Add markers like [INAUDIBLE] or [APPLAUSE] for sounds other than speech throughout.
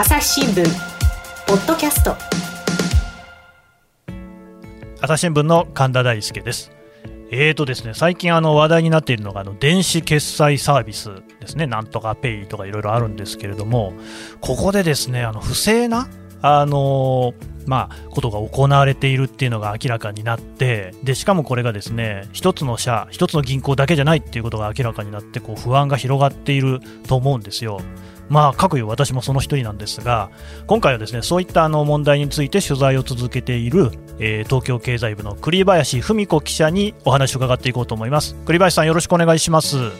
朝日新聞ポッドキャスト。朝日新聞の神田大輔です。えーとですね、最近あの話題になっているのがあの電子決済サービスですね、なんとかペイとかいろいろあるんですけれども、ここでですね、あの不正なあのまあ、ことが行われているっていうのが明らかになってでしかもこれがですね一つの社、一つの銀行だけじゃないっていうことが明らかになってこう不安が広がっていると思うんですよ。まあ、各言う私もその一人なんですが今回はですねそういったあの問題について取材を続けている、えー、東京経済部の栗林文子記者にお話を伺っていこうと思います。栗林さんよろしくお願いします。よ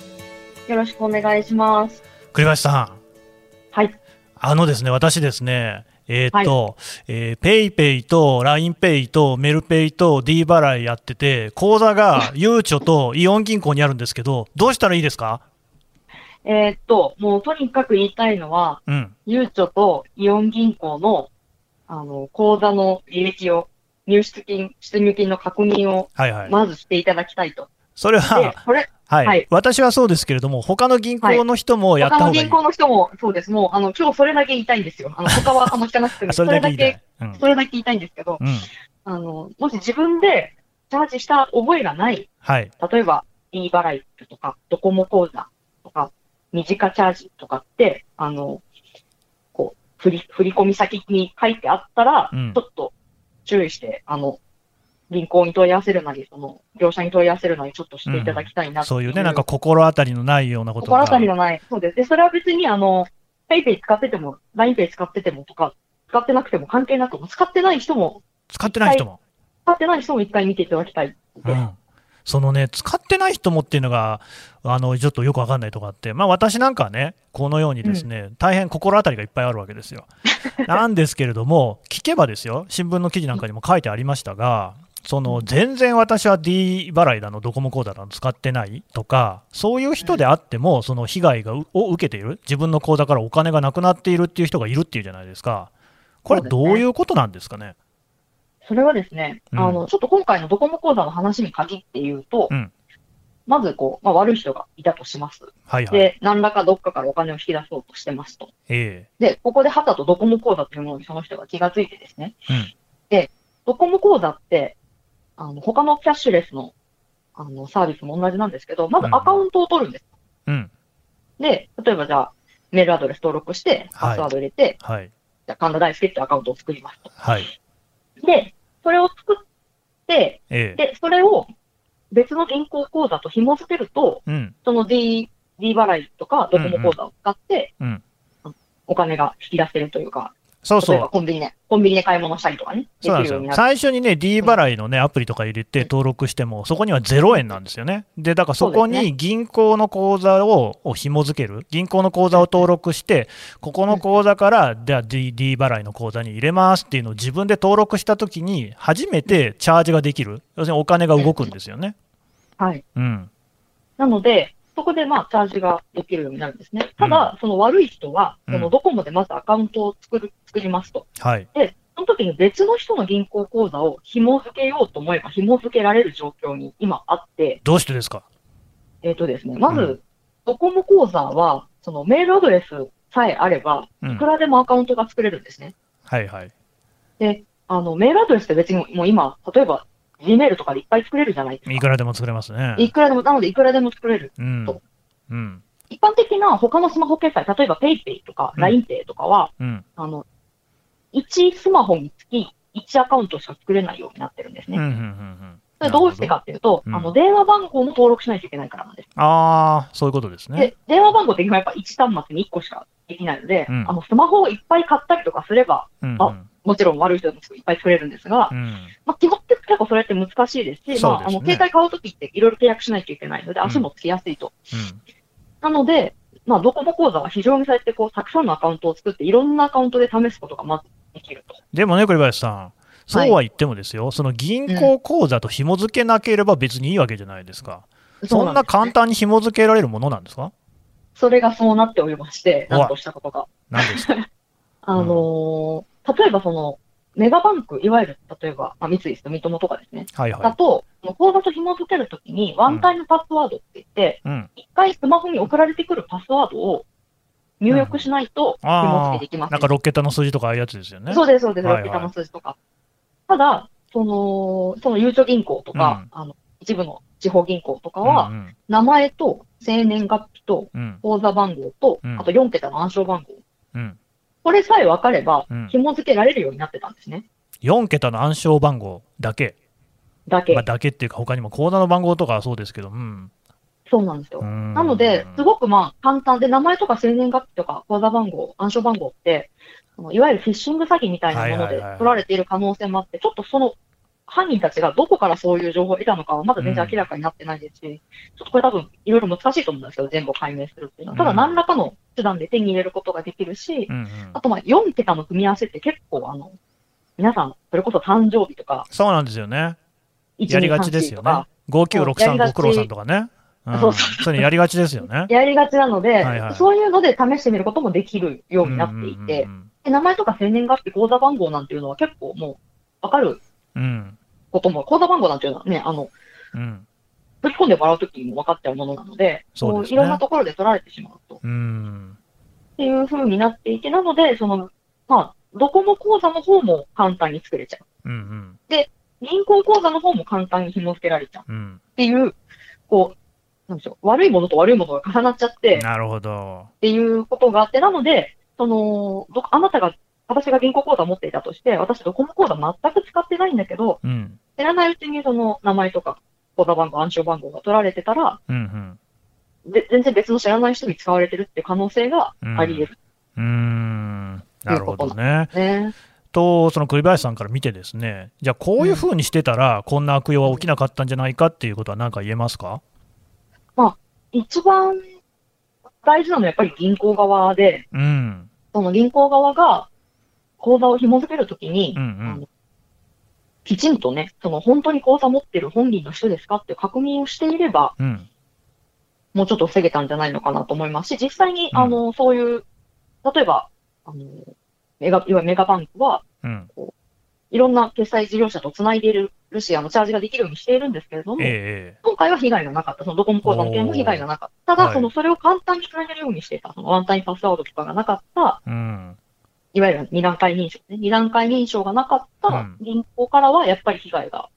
ろしくお願いします。栗林さん。はい。あのですね私ですねえー、っと、はい、えー、ペイペイと LINEPay とメルペイと D 払いやってて、口座がゆうちょとイオン銀行にあるんですけど、どうしたらいいですか？えー、っと、もうとにかく言いたいのは、うん、ゆうちょとイオン銀行の、あの、口座の履歴を、入出金、出入金の確認を、まずしていただきたいと。はいはい、それは、これ、はい、はい、私はそうですけれども、他の銀行の人もやった方がいい、はい、他の銀行の人もそうです。もう、あの、今日それだけ言いたいんですよ。あの、他はあんま聞かなくても、それだけ、うん、それだけ言いたいんですけど、うん、あの、もし自分でチャージした覚えがない、はい、例えば、e 払いとか、ドコモ口座とか、短チャージとかって、あの、こう、振り、振り込み先に書いてあったら、うん、ちょっと注意して、あの、銀行に問い合わせるなり、その業者に問い合わせるなり、ちょっとしていただきたいな、うん、そういうね、なんか心当たりのないようなこと心当たりのない、そうです。で、それは別に、あの、ペイペイ使ってても、ラインペイ使っててもとか、使ってなくても関係なく、使ってない人も、使ってない人も。使ってない人も一回見ていただきたい。うん、そのね、使ってない人もっていうのが、あのちょっとよくわかんないとこあって、まあ、私なんかはね、このようにですね、うん、大変心当たりがいっぱいあるわけですよ。なんですけれども、聞けばですよ、新聞の記事なんかにも書いてありましたが、その全然私は D 払いだの、ドコモ口座だの使ってないとか、そういう人であっても、その被害がを受けている、自分の口座からお金がなくなっているっていう人がいるっていうじゃないですか、これ、どういうことなんですかね？それはですね、うん、あのちょっと今回のドコモ口座の話に限って言うと、うん、まずこう、まあ、悪い人がいたとします。はいはい、で、何らかどっかからお金を引き出そうとしてますと。えー、で、ここではたとドコモ口座というものにその人が気がついてですね。うん、で、ドコモ口座って、あの、他のキャッシュレスの、あの、サービスも同じなんですけど、まずアカウントを取るんです。うん。で、例えばじゃあ、メールアドレス登録して、パスワード入れて、はい。じゃあ、神田大輔ってアカウントを作りますと。はい。で、それを作って、ええ、で、それを別の銀行口座と紐付けると、うん、その D、D 払いとかドコモ口座を使って、うんうん、お金が引き出せるというか、そうそう。コンビニで、コンビニで買い物したりとかね。そうなんですよ。最初にね、D 払いのね、アプリとか入れて登録しても、そこには0円なんですよね。で、だからそこに銀行の口座をを紐付ける。銀行の口座を登録して、ここの口座から、じゃあ D, D 払いの口座に入れますっていうのを自分で登録したときに、初めてチャージができる。要するにお金が動くんですよね。はい。うん。なので、そこでまあチャージができるようになるんですね。ただ、うん、その悪い人は、そのドコモでまずアカウントを作る、作りますと。はい。で、その時に別の人の銀行口座を紐付けようと思えば紐付けられる状況に今あって。どうしてですか？えっ、ー、とですね、まず、うん、ドコモ口座は、そのメールアドレスさえあれば、いくらでもアカウントが作れるんですね。うん、はいはい。で、あの、メールアドレスって別にもう今、例えば Gmail とかでいっぱい作れるじゃないですか。いくらでも作れますね。いくらでも、なのでいくらでも作れると。うん、うん、一般的な他のスマホ決済、例えば PayPay とか LINEPay とかは、うん、あの、1スマホにつき1アカウントしか作れないようになってるんですね。それどうしてかっていうと、うん、あの、電話番号も登録しないといけないからなんです。ああ、そういうことですね。で、電話番号って今やっぱ1端末に1個しかできないので、うん、あの、スマホをいっぱい買ったりとかすれば、うんうん、あ、もちろん悪い人もいっぱい作れるんですが、うん、まあ、基本って結構それって難しいですし、すね、まあ、あの、携帯買うときっていろいろ契約しないといけないので、足もつきやすいと。なので、まあ、ドコモ口座は非常にそうやってこう、たくさんのアカウントを作って、いろんなアカウントで試すことがまずできると。でもね、栗林さん、そうは言ってもですよ、はい、その銀行口座と紐付けなければ別にいいわけじゃないですか。うん、そんな簡単に紐付けられるものなんですか？それがそうなっておりまして、なんとしたことが。何ですか？[LAUGHS] あのーうん、例えばその、メガバンク、いわゆる、例えば、まあ、三井住友とかですね。はいはい。だと、口座と紐付けるときに、ワンタイムパスワードって言って、一、うん、回スマホに送られてくるパスワードを、入力しないと紐付けできます、なんか6桁の数字とかああいうやつですよね。そうです、そうです、6桁の数字とか。ただ、その、そのゆうちょ銀行とか、あの、一部の地方銀行とかは、名前と生年月日と口座番号と、あと4桁の暗証番号。これさえ分かれば、紐付けられるようになってたんですね。4桁の暗証番号だけだけ。まあ、だけっていうか、他にも口座の番号とかはそうですけど、うん。そうなんですよ。なので、すごくまあ簡単で、名前とか生年月日とか口座番号、暗証番号って、いわゆるフィッシング詐欺みたいなもので取られている可能性もあって、ちょっとその犯人たちがどこからそういう情報を得たのかはまだ全然明らかになってないですし、うん、ちょっとこれ多分いろいろ難しいと思うんですけど、全部解明するっていうのは。ただ何らかの手段で手に入れることができるし、うんうん、あとまあ4桁の組み合わせって結構あの、皆さん、それこそ誕生日とか。そうなんですよね。やりがちですよね。5963ご苦労さんとかね。うん、そうそう。れやりがちですよね。やりがちなので、はいはい、そういうので試してみることもできるようになっていて、名前とか生年月日、口座番号なんていうのは結構もうわかることも、口座番号なんていうのはね、あの、うん、ぶち込んでもらうときにも分かっちゃうものなので、そう、ね、いろんなところで取られてしまうと。うん、っていうふうになっていて、なので、その、まあ、ドコモ口座の方も簡単に作れちゃう。うんうん、で、銀行口座の方も簡単に紐付けられちゃう。っていう、こう、なんでしょう、悪いものと悪いものが重なっちゃって、なるほど。っていうことがあって、なので、その、どあなたが、私が銀行口座を持っていたとして、私ドコモ口座全く使ってないんだけど、うん、知らないうちにその名前とか口座番号、暗証番号が取られてたら、うんうん、で全然別の知らない人に使われてるっていう可能性があり得る。うん、うんなるほどね。ね。と、その栗林さんから見てですね、じゃあこういうふうにしてたら、こんな悪用は起きなかったんじゃないかっていうことは何か言えますか、まあ、一番大事なのはやっぱり銀行側で、うん、その銀行側が口座を紐付けるときに、うんうん。きちんとね、その本当に口座持ってる本人の人ですかって確認をしていれば、うん、もうちょっと防げたんじゃないのかなと思いますし、実際に、あの、そういう、例えば、あの、メガ、いわゆるメガバンクは、うん、いろんな決済事業者とつないでいるし、あの、チャージができるようにしているんですけれども、えー、今回は被害がなかった。そのドコモ口座の件も被害がなかった。ただ、その、それを簡単につなげるようにしていた、そのワンタイムパスワードとかがなかった、うん、いわゆる二段階認証ね。二段階認証がなかった銀行からは、やっぱり被害が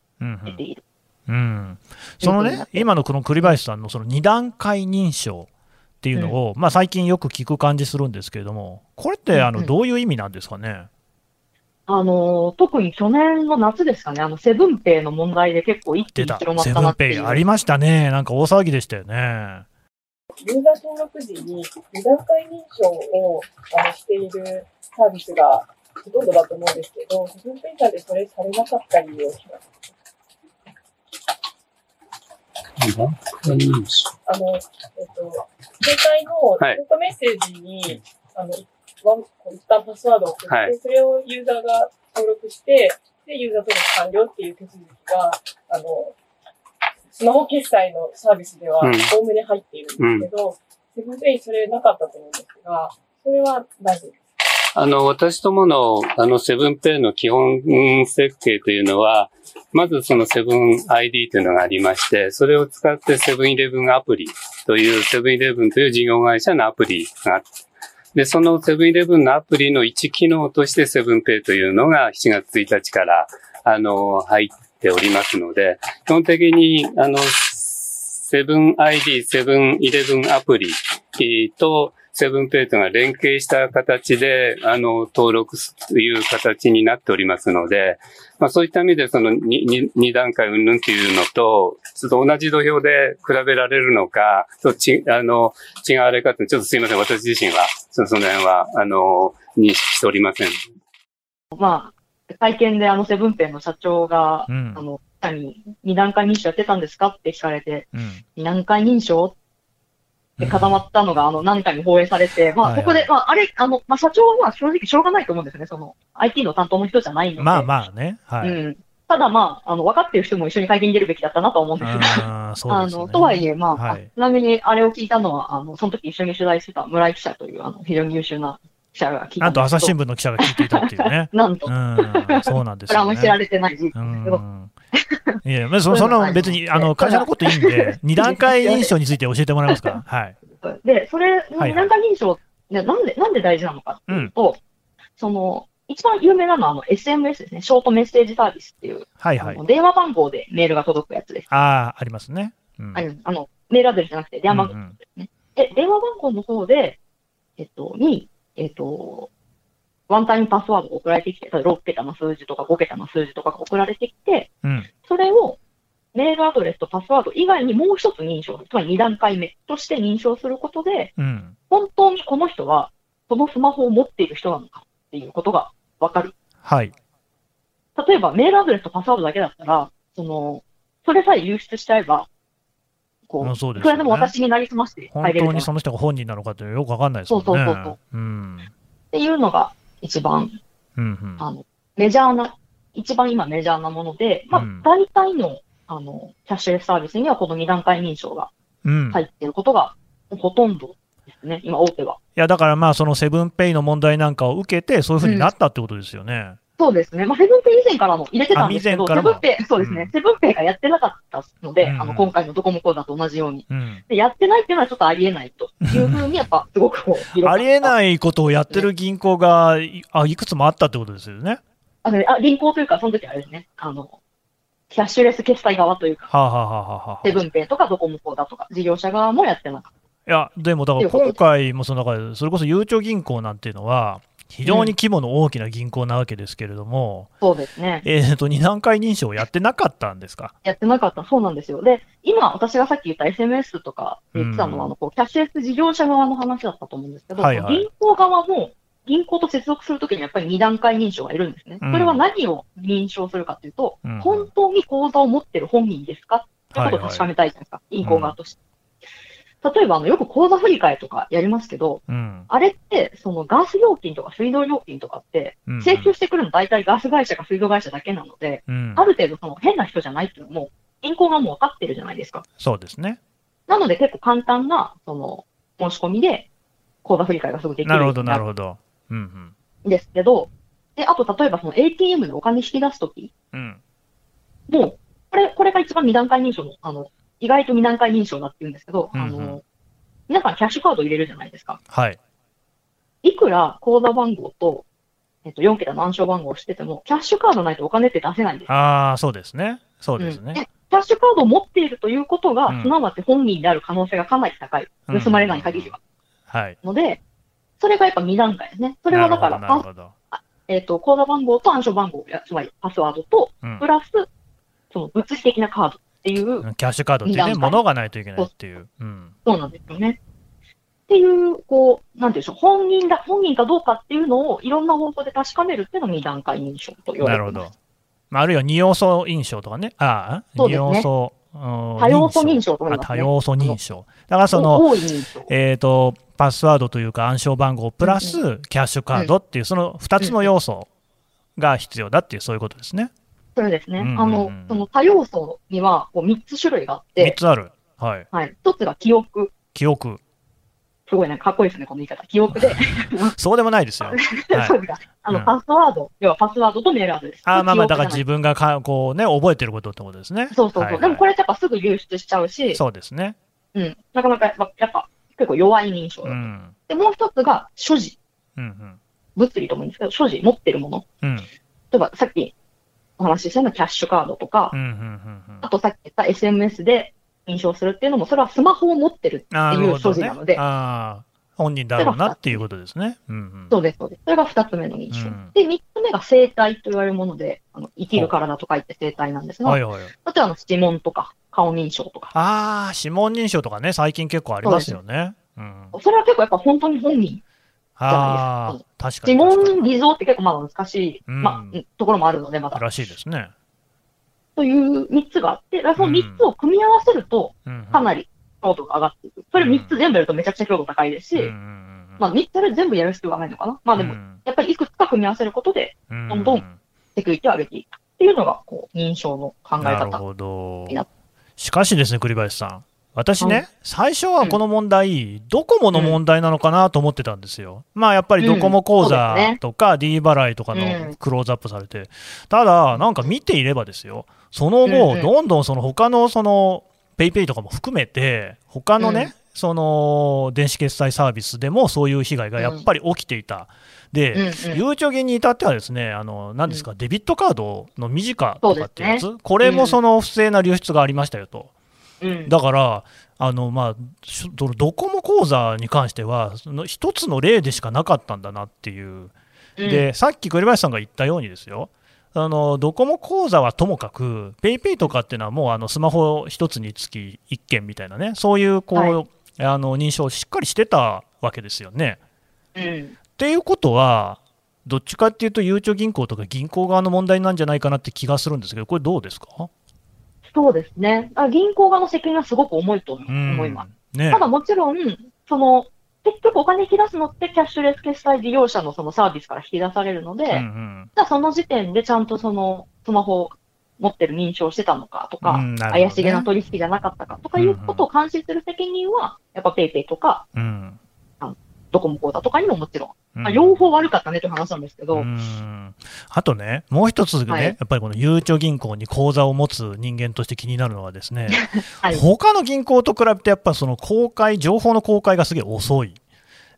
出ている。うん、うん、そのね、今のこの栗林さんのその二段階認証っていうのを、うん、まあ、最近よく聞く感じするんですけれども、これってあのどういう意味なんですかね？あの特に去年の夏ですかね、あのセブンペイの問題で結構一気に広まったなっていう。セブンペイありましたね、なんか大騒ぎでしたよね。ユーザー登録時に二段階認証をあのしているサービスがほとんどだと思うんですけど、セブンペイさんでそれされなかった理由を聞きます。あの、えっと、携帯のテントメッセージに、はい、あの、ワン、一旦パスワードを送って、はい、それをユーザーが登録して、で、ユーザー登録完了っていう手続きが、あの、スマホ決済のサービスでは、おおむね入っているんですけど、セブンペイそれなかったと思うんですが、それはなぜ？あの、私どもの、あの、セブンペイの基本設計というのは、まずそのセブン ID というのがありまして、それを使ってセブンイレブンアプリというセブンイレブンという事業会社のアプリが、で、そのセブンイレブンのアプリの一機能としてセブンペイというのが7月1日から、あの、入っておりますので、基本的に、あの、セブン ID、セブンイレブンアプリと、セブンペイトが連携した形で、あの、登録という形になっておりますので、まあそういった意味でその 2, 2段階云々っていうのと、ちょっと同じ土俵で比べられるのか、とちあの、違われかって、ちょっとすいません、私自身は、その辺は、あの、認識しておりません。まあ、会見であのセブンペイの社長が、うん、あの、に二段階認証やってたんですかって聞かれて、うん、二段階認証で固まったのが、あの、何回も放映されて、まあ、ここで、まあ、あれ、あの、まあ、社長は正直しょうがないと思うんですね。その、IT の担当の人じゃないので。まあまあね。はい。うん。ただまあ、あの、分かってる人も一緒に会見に出るべきだったなと思うんですけど。[LAUGHS] あすね、あの、とはいえ、まあ、はい、ちなみにあれを聞いたのは、あの、その時一緒に取材してた村井記者という、あの、非常に優秀な記者が聞いた。なんと朝日新聞の記者が聞いていたっていうね。[LAUGHS] なんと。うん、そうなんですよ、ね。[LAUGHS] これあんまり知られてない事実ですけど。[LAUGHS] いや、まあ、そその別に、あの、会社のこといいんで、[LAUGHS] 二段階認証について教えてもらえますか？[LAUGHS] はい。で、それ、二段階認証でなんで、なんで大事なのかっていうと、うん、その、一番有名なのはあの SMS ですね。ショートメッセージサービスっていう。はいはい。電話番号でメールが届くやつです。ああ、ありますね。うん、あの、メールアドレスじゃなくて電話番号ですね。うんうん、で、電話番号の方で、えっと、に、えっと、ワンタイムパスワードが送られてきて、6桁の数字とか5桁の数字とかが送られてきて、うん、それをメールアドレスとパスワード以外にもう一つ認証、つまり2段階目として認証することで、うん、本当にこの人は、そのスマホを持っている人なのかっていうことがわかる。はい。例えば、メールアドレスとパスワードだけだったら、その、それさえ流出しちゃえば、こう、そうです、ね、いくらでも私になりすまして本当にその人が本人なのかってよくわかんないですもんね。そうそうそうそう。うん。っていうのが一番、うんうん、あの、メジャーな、一番今メジャーなもので、まあ、大体の、あの、キャッシュレスサービスにはこの2段階認証が入っていることがほとんどですね、今、大手は。いや、だからまあ、そのセブンペイの問題なんかを受けて、そういうふうになったってことですよね。うんそうですね。まあ、セブンペイ以前からも入れてたんですけど、セブンペイ、そうですね、うん、セブンペイがやってなかったので、うん、あの、今回のドコモコーダと同じように、うん、で。やってないっていうのはちょっとありえないというふうに、やっぱ、すごくありえないことをやってる銀行が、あ、いくつもあったってことですよね。あの、あ、銀行というか、その時あれですね、あの、キャッシュレス決済側というか、はあはあはあ、セブンペイとかドコモコーダとか、事業者側もやってなかった。いや、でもだから今回もその中で、それこそゆうちょ銀行なんていうのは、非常に規模の大きな銀行なわけですけれども、うん、そうですね。えっ、ー、と、二段階認証やってなかったんですか？やってなかった、そうなんですよ。で、今、私がさっき言った SMS とか言ってたのは、うん、あのこうキャッシュレス事業者側の話だったと思うんですけど、はいはい、銀行側も、銀行と接続するときにやっぱり二段階認証がいるんですね。それは何を認証するかというと、うん、本当に口座を持ってる本人ですか？ってことを確かめたいじゃないですか、はいはい、銀行側として。例えば、あの、よく口座振り替えとかやりますけど、うん、あれって、そのガース料金とか水道料金とかって、請求してくるの大体ガス会社か水道会社だけなので、うん、ある程度その変な人じゃないっていうのも、銀行がもう分かってるじゃないですか。そうですね。なので結構簡単な、その、申し込みで、口座振り替えがすぐできるなるほど、なるほど。うんうん。ですけど、で、あと例えばその ATM でお金引き出すとき、うん、もう、これ、これが一番二段階認証の、あの、意外と二段階認証だって言うんですけど、うんうん、あの、皆さんキャッシュカード入れるじゃないですか。はい。いくら口座番号と、えっと、4桁の暗証番号をしてても、キャッシュカードないとお金って出せないんです。ああ、そうですね。そうですね、うん、キャッシュカードを持っているということが、うん、すなわち本人である可能性がかなり高い。盗まれない限りは。うん、はい。ので、それがやっぱ2段階ですね。それはだから、えっ、ー、と、口座番号と暗証番号、つまりパスワードと、プラス、その物理的なカードっていう。キャッシュカードってね、物がないといけないっていう。うん、そうなんですよね。っていう、こう、なんていうんでしょう、本人だ、本人かどうかっていうのをいろんな方法で確かめるっていうのが2段階認証と言われてます。なるほど。まあ、あるいは二要素認証とかね。ああ、二要素。多要素認証とか、ね、多要素認証。だからその、えっ、ー、と、パスワードというか暗証番号プラスキャッシュカードっていう、その2つの要素が必要だっていう、そういうことですね。そうですね。うんうんうん、あの、その多要素にはこう3つ種類があって。3つある。はい。はい。1つが記憶。記憶。すごいね、かっこいいですね、この言い方。記憶で。[LAUGHS] そうでもないですよ。[LAUGHS] そうですか。あの、うん、パスワード、要はパスワードとメールアドレス。あまあまあ、だから自分がかこうね、覚えてることってことですね。そうそうそう。はいはい、でもこれってやっぱすぐ流出しちゃうし。そうですね。うん。なかなかやっぱ、やっぱ結構弱い認証。うん、で、もう一つが所持。うんうん、物理ともいいんですけど、所持、持ってるもの。うん、例えば、さっきお話ししたようなキャッシュカードとか、あとさっき言った SMS で認証するっていうのも、それはスマホを持ってるっていう所持なので。あ本人だろうなっていうことですね。うんうん、そうです、そうです。それが二つ目の認証。うん、で、三つ目が生体と言われるもので、あの生きる体と書いて生体なんですが、例えばあの指紋とか顔認証とか。ああ、指紋認証とかね、最近結構ありますよね。うん、それは結構やっぱ本当に本人ああ、確かに。指紋偽造って結構まだ難しい、うん、まあ、ところもあるので、まだ。らしいですね。という三つがあって、その三つを組み合わせると、かなり強度が上がっていく。それ三つ全部やるとめちゃくちゃ強度高いですし、うんうんまあ、3つ全部やる必要はないのかな。まあでも、やっぱりいくつか組み合わせることで、どんどんセキュリティを上げていくっていうのが、こう、認証の考え方なるほど。しかしですね、栗林さん。私ね、最初はこの問題、うん、ドコモの問題なのかなと思ってたんですよ。まあやっぱりドコモ口座とか D 払いとかのクローズアップされて、ただ、なんか見ていればですよ、その後、どんどんその他のその PayPay とかも含めて、他のね、その電子決済サービスでもそういう被害がやっぱり起きていた、で、ゆうちょ銀に至ってはですね、あの何ですか、うん、デビットカードの短とかってやつ、ね、これもその不正な流出がありましたよと。うん、だから、あのまあ、ドコモ口座に関しては、その一つの例でしかなかったんだなっていう、でさっき栗林さんが言ったようにですよ、あのドコモ口座はともかく、PayPay とかっていうのはもうあのスマホ1つにつき1件みたいなね、そういうこう、はい、あの認証をしっかりしてたわけですよね。うん、っていうことは、どっちかっていうと、ゆうちょ銀行とか銀行側の問題なんじゃないかなって気がするんですけど、これ、どうですか？そうですね。あ、銀行側の責任はすごく重いと思います。ね、ただもちろん、その結局お金引き出すのってキャッシュレス決済事業者のそのサービスから引き出されるので、うんうん、じゃあその時点でちゃんとそのスマホを持ってる認証してたのかとか、うんね、怪しげな取引じゃなかったかとかいうことを監視する責任は、やっぱ PayPay とか、うん、ドコモ口座とかにももちろん、まあ、両方悪かったねという話なんですけど、あとね、もう一つね、はい、やっぱりこのゆうちょ銀行に口座を持つ人間として気になるのはですね、[LAUGHS] はい、他の銀行と比べてやっぱその公開、情報の公開がすげえ遅い。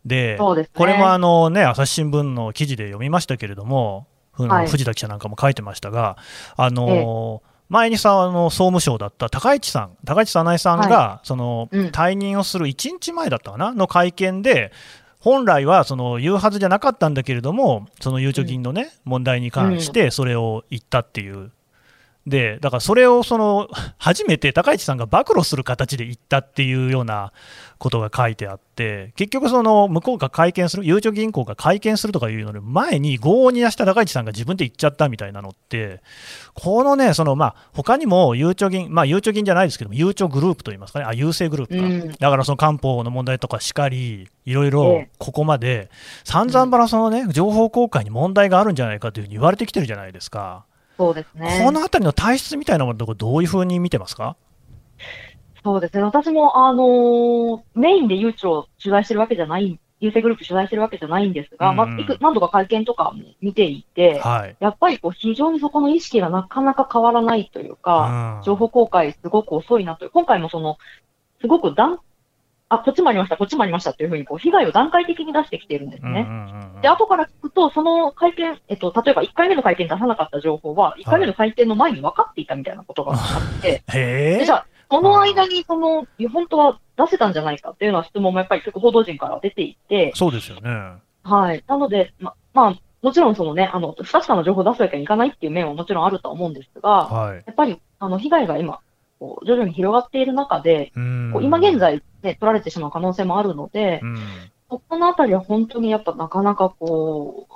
で、ね、これもあのね、朝日新聞の記事で読みましたけれども、はい、藤田記者なんかも書いてましたが、あのー前にさあの総務省だった高市さん、高市早苗さんが、はい、その、うん、退任をする1日前だったかな、の会見で、本来はその言うはずじゃなかったんだけれども、そのゆうちょ銀のね、問題に関してそれを言ったっていうで、だからそれをその [LAUGHS] 初めて高市さんが暴露する形で言ったっていうようなことが書いてあって、結局、その向こうが会見する、ゆうちょ銀行が会見するとかいうので、前に合に出した高市さんが自分で言っちゃったみたいなのって、このね、そのまあ他にもゆうちょ銀、まあ、ゆうちょ銀じゃないですけども、ゆうちょグループといいますかね、あ、郵政グループか、うん、だからその官報の問題とかしかり、いろいろここまで、散々ばらそのね、情報公開に問題があるんじゃないかというふうに言われてきてるじゃないですか。そうですね。このあたりの体質みたいなものどういうふうに見てますか？そうですね。私も、あのー、メインで誘致を取材してるわけじゃない、郵政グループ取材してるわけじゃないんですが、うん、まあ、いく何度か会見とかも見ていて、はい、やっぱりこう非常にそこの意識がなかなか変わらないというか、うん、情報公開すごく遅いなという、今回もその、すごく段あ、こっちもありました、こっちもありましたっていうふうに、こう、被害を段階的に出してきているんですね。で、後から聞くと、その会見、えっと、例えば1回目の会見出さなかった情報は、1回目の会見の前に分かっていたみたいなことがあって、[LAUGHS] はい、じゃあ、その間に、その、本当は出せたんじゃないかっていうのは質問もやっぱり結構報道陣から出ていて、そうですよね。はい。なので、ま、まあ、もちろんそのね、あの、不確かな情報を出すわけにいかないっていう面はもちろんあると思うんですが、はい、やっぱり、あの、被害が今、こう徐々に広がっている中で、こう今現在、ね、取られてしまう可能性もあるので、ここのあたりは本当にやっぱなかなかこう、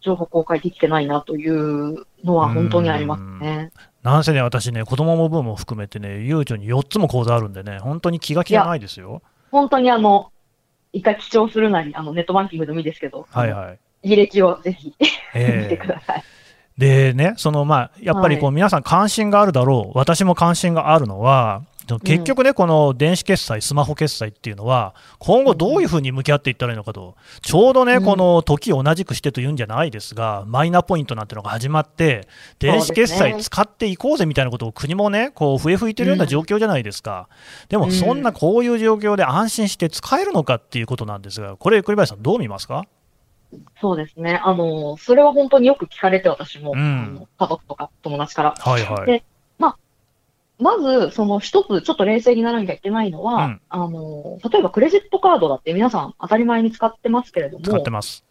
情報公開できてないなというのは本当にありますね。なんせね、私ね、子供も分も含めてね、ゆうちょに4つも講座あるんでね、本当に気が気がないですよ。本当にあの、一回記帳するなり、あのネットバンキングでもいいですけど、はいはい。履歴をぜひ、えー、見てください。でね、そのまあ、やっぱりこう、皆さん関心があるだろう、私も関心があるのは、結局ね、この電子決済、スマホ決済っていうのは、今後どういうふうに向き合っていったらいいのかと、ちょうどね、この時を同じくしてというんじゃないですが、マイナポイントなんてのが始まって、電子決済使っていこうぜみたいなことを国もね、こう笛吹いてるような状況じゃないですか。でも、そんなこういう状況で安心して使えるのかっていうことなんですが、これ、栗林さん、どう見ますか？そうですね。あの、それは本当によく聞かれて、私も、うん、家族とか友達から。はいはい。で、まあ、まず、その一つちょっと冷静にならなきゃいけないのは、うん、あの、例えばクレジットカードだって皆さん当たり前に使ってますけれども。使ってます。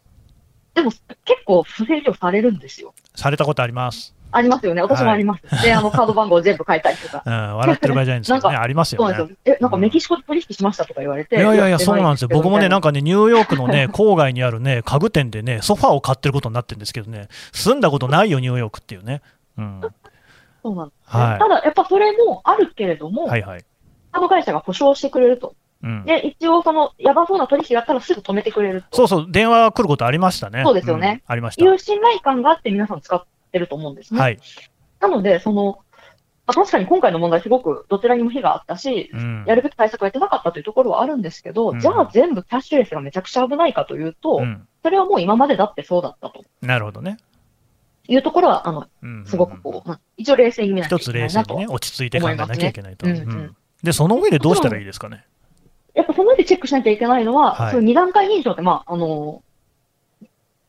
でも結構不正利用されるんですよ。されたことあります。ありますよね。私もあります。はい、で、あの、カード番号全部変えたりとか。うん、笑ってる場合じゃないんですけどね。ありますよね。そうなんですよ。え、なんかメキシコで取引しましたとか言われて。いやいやいや、そうなんですよ。僕もね、なんかね、ニューヨークのね、[LAUGHS] 郊外にあるね、家具店でね、ソファーを買ってることになってるんですけどね、住んだことないよ、ニューヨークっていうね。うん。そうなんです、ね、はい。ただ、やっぱそれもあるけれども、はいはい。カード会社が保証してくれると。うん、で、一応、その、やばそうな取引があったらすぐ止めてくれるそうそう、電話来ることありましたね。そうですよね。うん、ありました。いう信頼感があって皆さん使ってると思うんですね。はい。なので、その、あ確かに今回の問題、すごくどちらにも非があったし、うん、やるべき対策をやってなかったというところはあるんですけど、うん、じゃあ全部キャッシュレスがめちゃくちゃ危ないかというと、うん、それはもう今までだってそうだったと。なるほどね。いうところは、あの、すごくこう、まあ、一応冷静に見なきゃいけないなと、一つ冷静にね、落ち着いて考えなきゃいけないと。で、その上でどうしたらいいですかね？やっぱその上でチェックしなきゃいけないのは、はい、その二段階認証って、まあ、あの、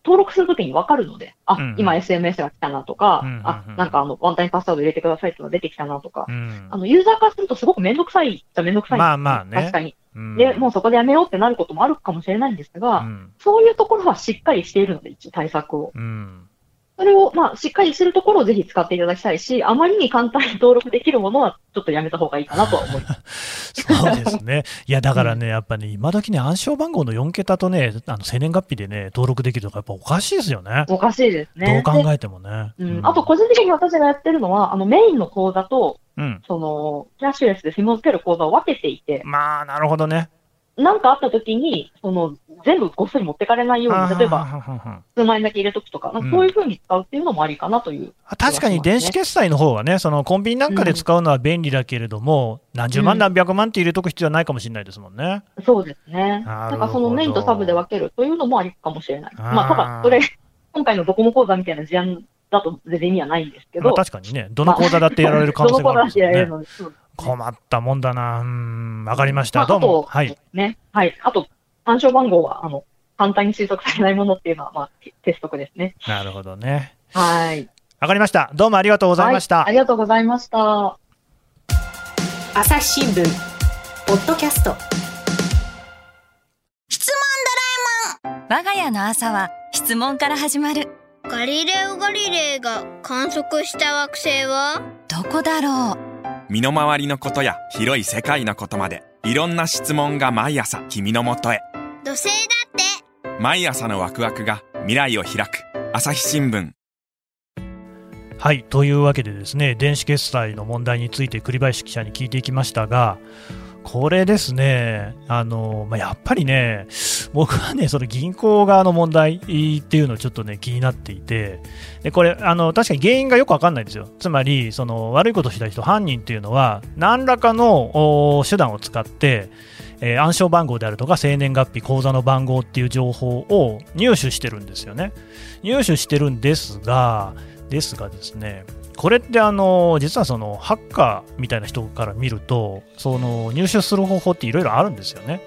登録するときに分かるので、あ、うんうん、今 SMS が来たなとか、うんうんうん、あ、なんかあの、ワンタイムパスワード入れてくださいってのが出てきたなとか、うん、あの、ユーザーからするとすごくめんどくさいじゃめんどくさい。まあまあね。確かに。うん、で、もうそこでやめようってなることもあるかもしれないんですが、うん、そういうところはしっかりしているので、一応対策を。うんそれを、まあ、しっかりするところをぜひ使っていただきたいし、あまりに簡単に登録できるものは、ちょっとやめた方がいいかなとは思います。そうですね。いや、だからね、やっぱね、今時ね、暗証番号の4桁とね、あの生年月日でね、登録できるとか、やっぱおかしいですよね。おかしいですね。どう考えてもね。うん。あと、個人的に私がやってるのは、あの、メインの口座と、うん、その、キャッシュレスで紐付ける口座を分けていて。まあ、なるほどね。なんかあった時に、その、全部ごっそり持ってかれないように、例えば、数万円だけ入れとくとか、そういうふうに使うっていうのもありかなという、ねうん、確かに電子決済の方はね、そのコンビニなんかで使うのは便利だけれども、うん、何十万、何百万って入れとく必要はないかもしれないですもんね。そうですね。なんかそのメインとサブで分けるというのもありかもしれない。まあ、ただ、それ、今回のドコモ講座みたいな事案だと全然意味はないんですけど。まあ、確かにね、どの講座だってやられる可能性もあるんですよね。[LAUGHS] 困ったもんだな。うん、わかりました。まあ、どうも。はい。ね。はい。あと、暗証番号は、あの、簡単に推測されないものっていうのは、まあ、鉄則ですね。なるほどね。はい。わかりました。どうもありがとうございました。はい、ありがとうございました。朝日新聞、ポッドキャスト。質問ドラえもん我が家の朝は質問から始まる。ガリレオ・ガリレイが観測した惑星は？どこだろう身の回りのことや広い世界のことまでいろんな質問が毎朝君のもとへ。土星だって。毎朝のワクワクが未来を開く。朝日新聞。はいというわけでですね電子決済の問題について栗林記者に聞いていきましたがこれですね、あのまあ、やっぱりね、僕はね、その銀行側の問題っていうのをちょっとね、気になっていて、でこれあの、確かに原因がよくわかんないんですよ。つまり、その悪いことをした人、犯人っていうのは、何らかの手段を使って、えー、暗証番号であるとか生年月日、口座の番号っていう情報を入手してるんですよね。入手してるんですが、ですがですね、これってあの実はそのハッカーみたいな人から見るとその入手する方法っていろいろあるんですよね。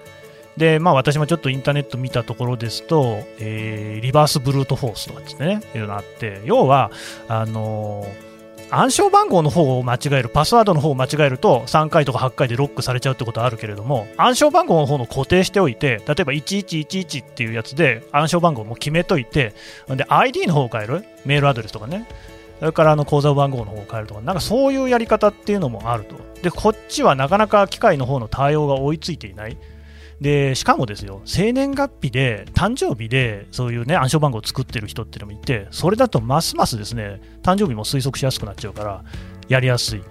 で、まあ私もちょっとインターネット見たところですと、えー、リバースブルートフォースとかですね、いうのがあって、要は、あの暗証番号の方を間違える、パスワードの方を間違えると3回とか8回でロックされちゃうってことはあるけれども、暗証番号の方の固定しておいて、例えば1111っていうやつで暗証番号も決めといて、で、ID の方を変える、メールアドレスとかね、それからあの口座番号の方を変えるとか、なんかそういうやり方っていうのもあると。で、こっちはなかなか機械の方の対応が追いついていない。で、しかもですよ、生年月日で、誕生日で、そういうね、暗証番号を作ってる人っていうのもいて、それだとますますですね、誕生日も推測しやすくなっちゃうから、やりやすい。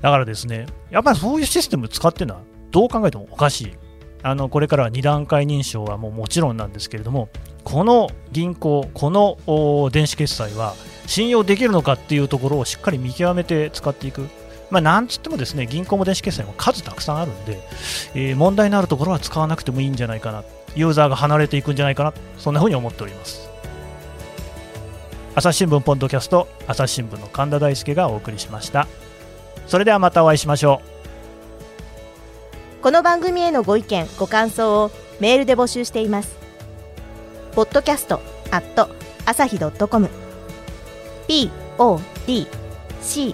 だからですね、やっぱりそういうシステム使ってるのは、どう考えてもおかしい。あのこれからは2段階認証はもうもちろんなんですけれども、この銀行、この電子決済は信用できるのかっていうところをしっかり見極めて使っていく。まあ、なんつってもですね、銀行も電子決済も数たくさんあるんで、えー、問題のあるところは使わなくてもいいんじゃないかな、ユーザーが離れていくんじゃないかな、そんなふうに思っております。朝日新聞ポッドキャスト、朝日新聞の神田大輔がお送りしました。それではまたお会いしましょう。この番組へのご意見、ご感想をメールで募集しています。ポッドキャストアット朝日 .com podcast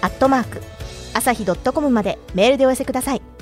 アットマーク朝日 .com までメールでお寄せください。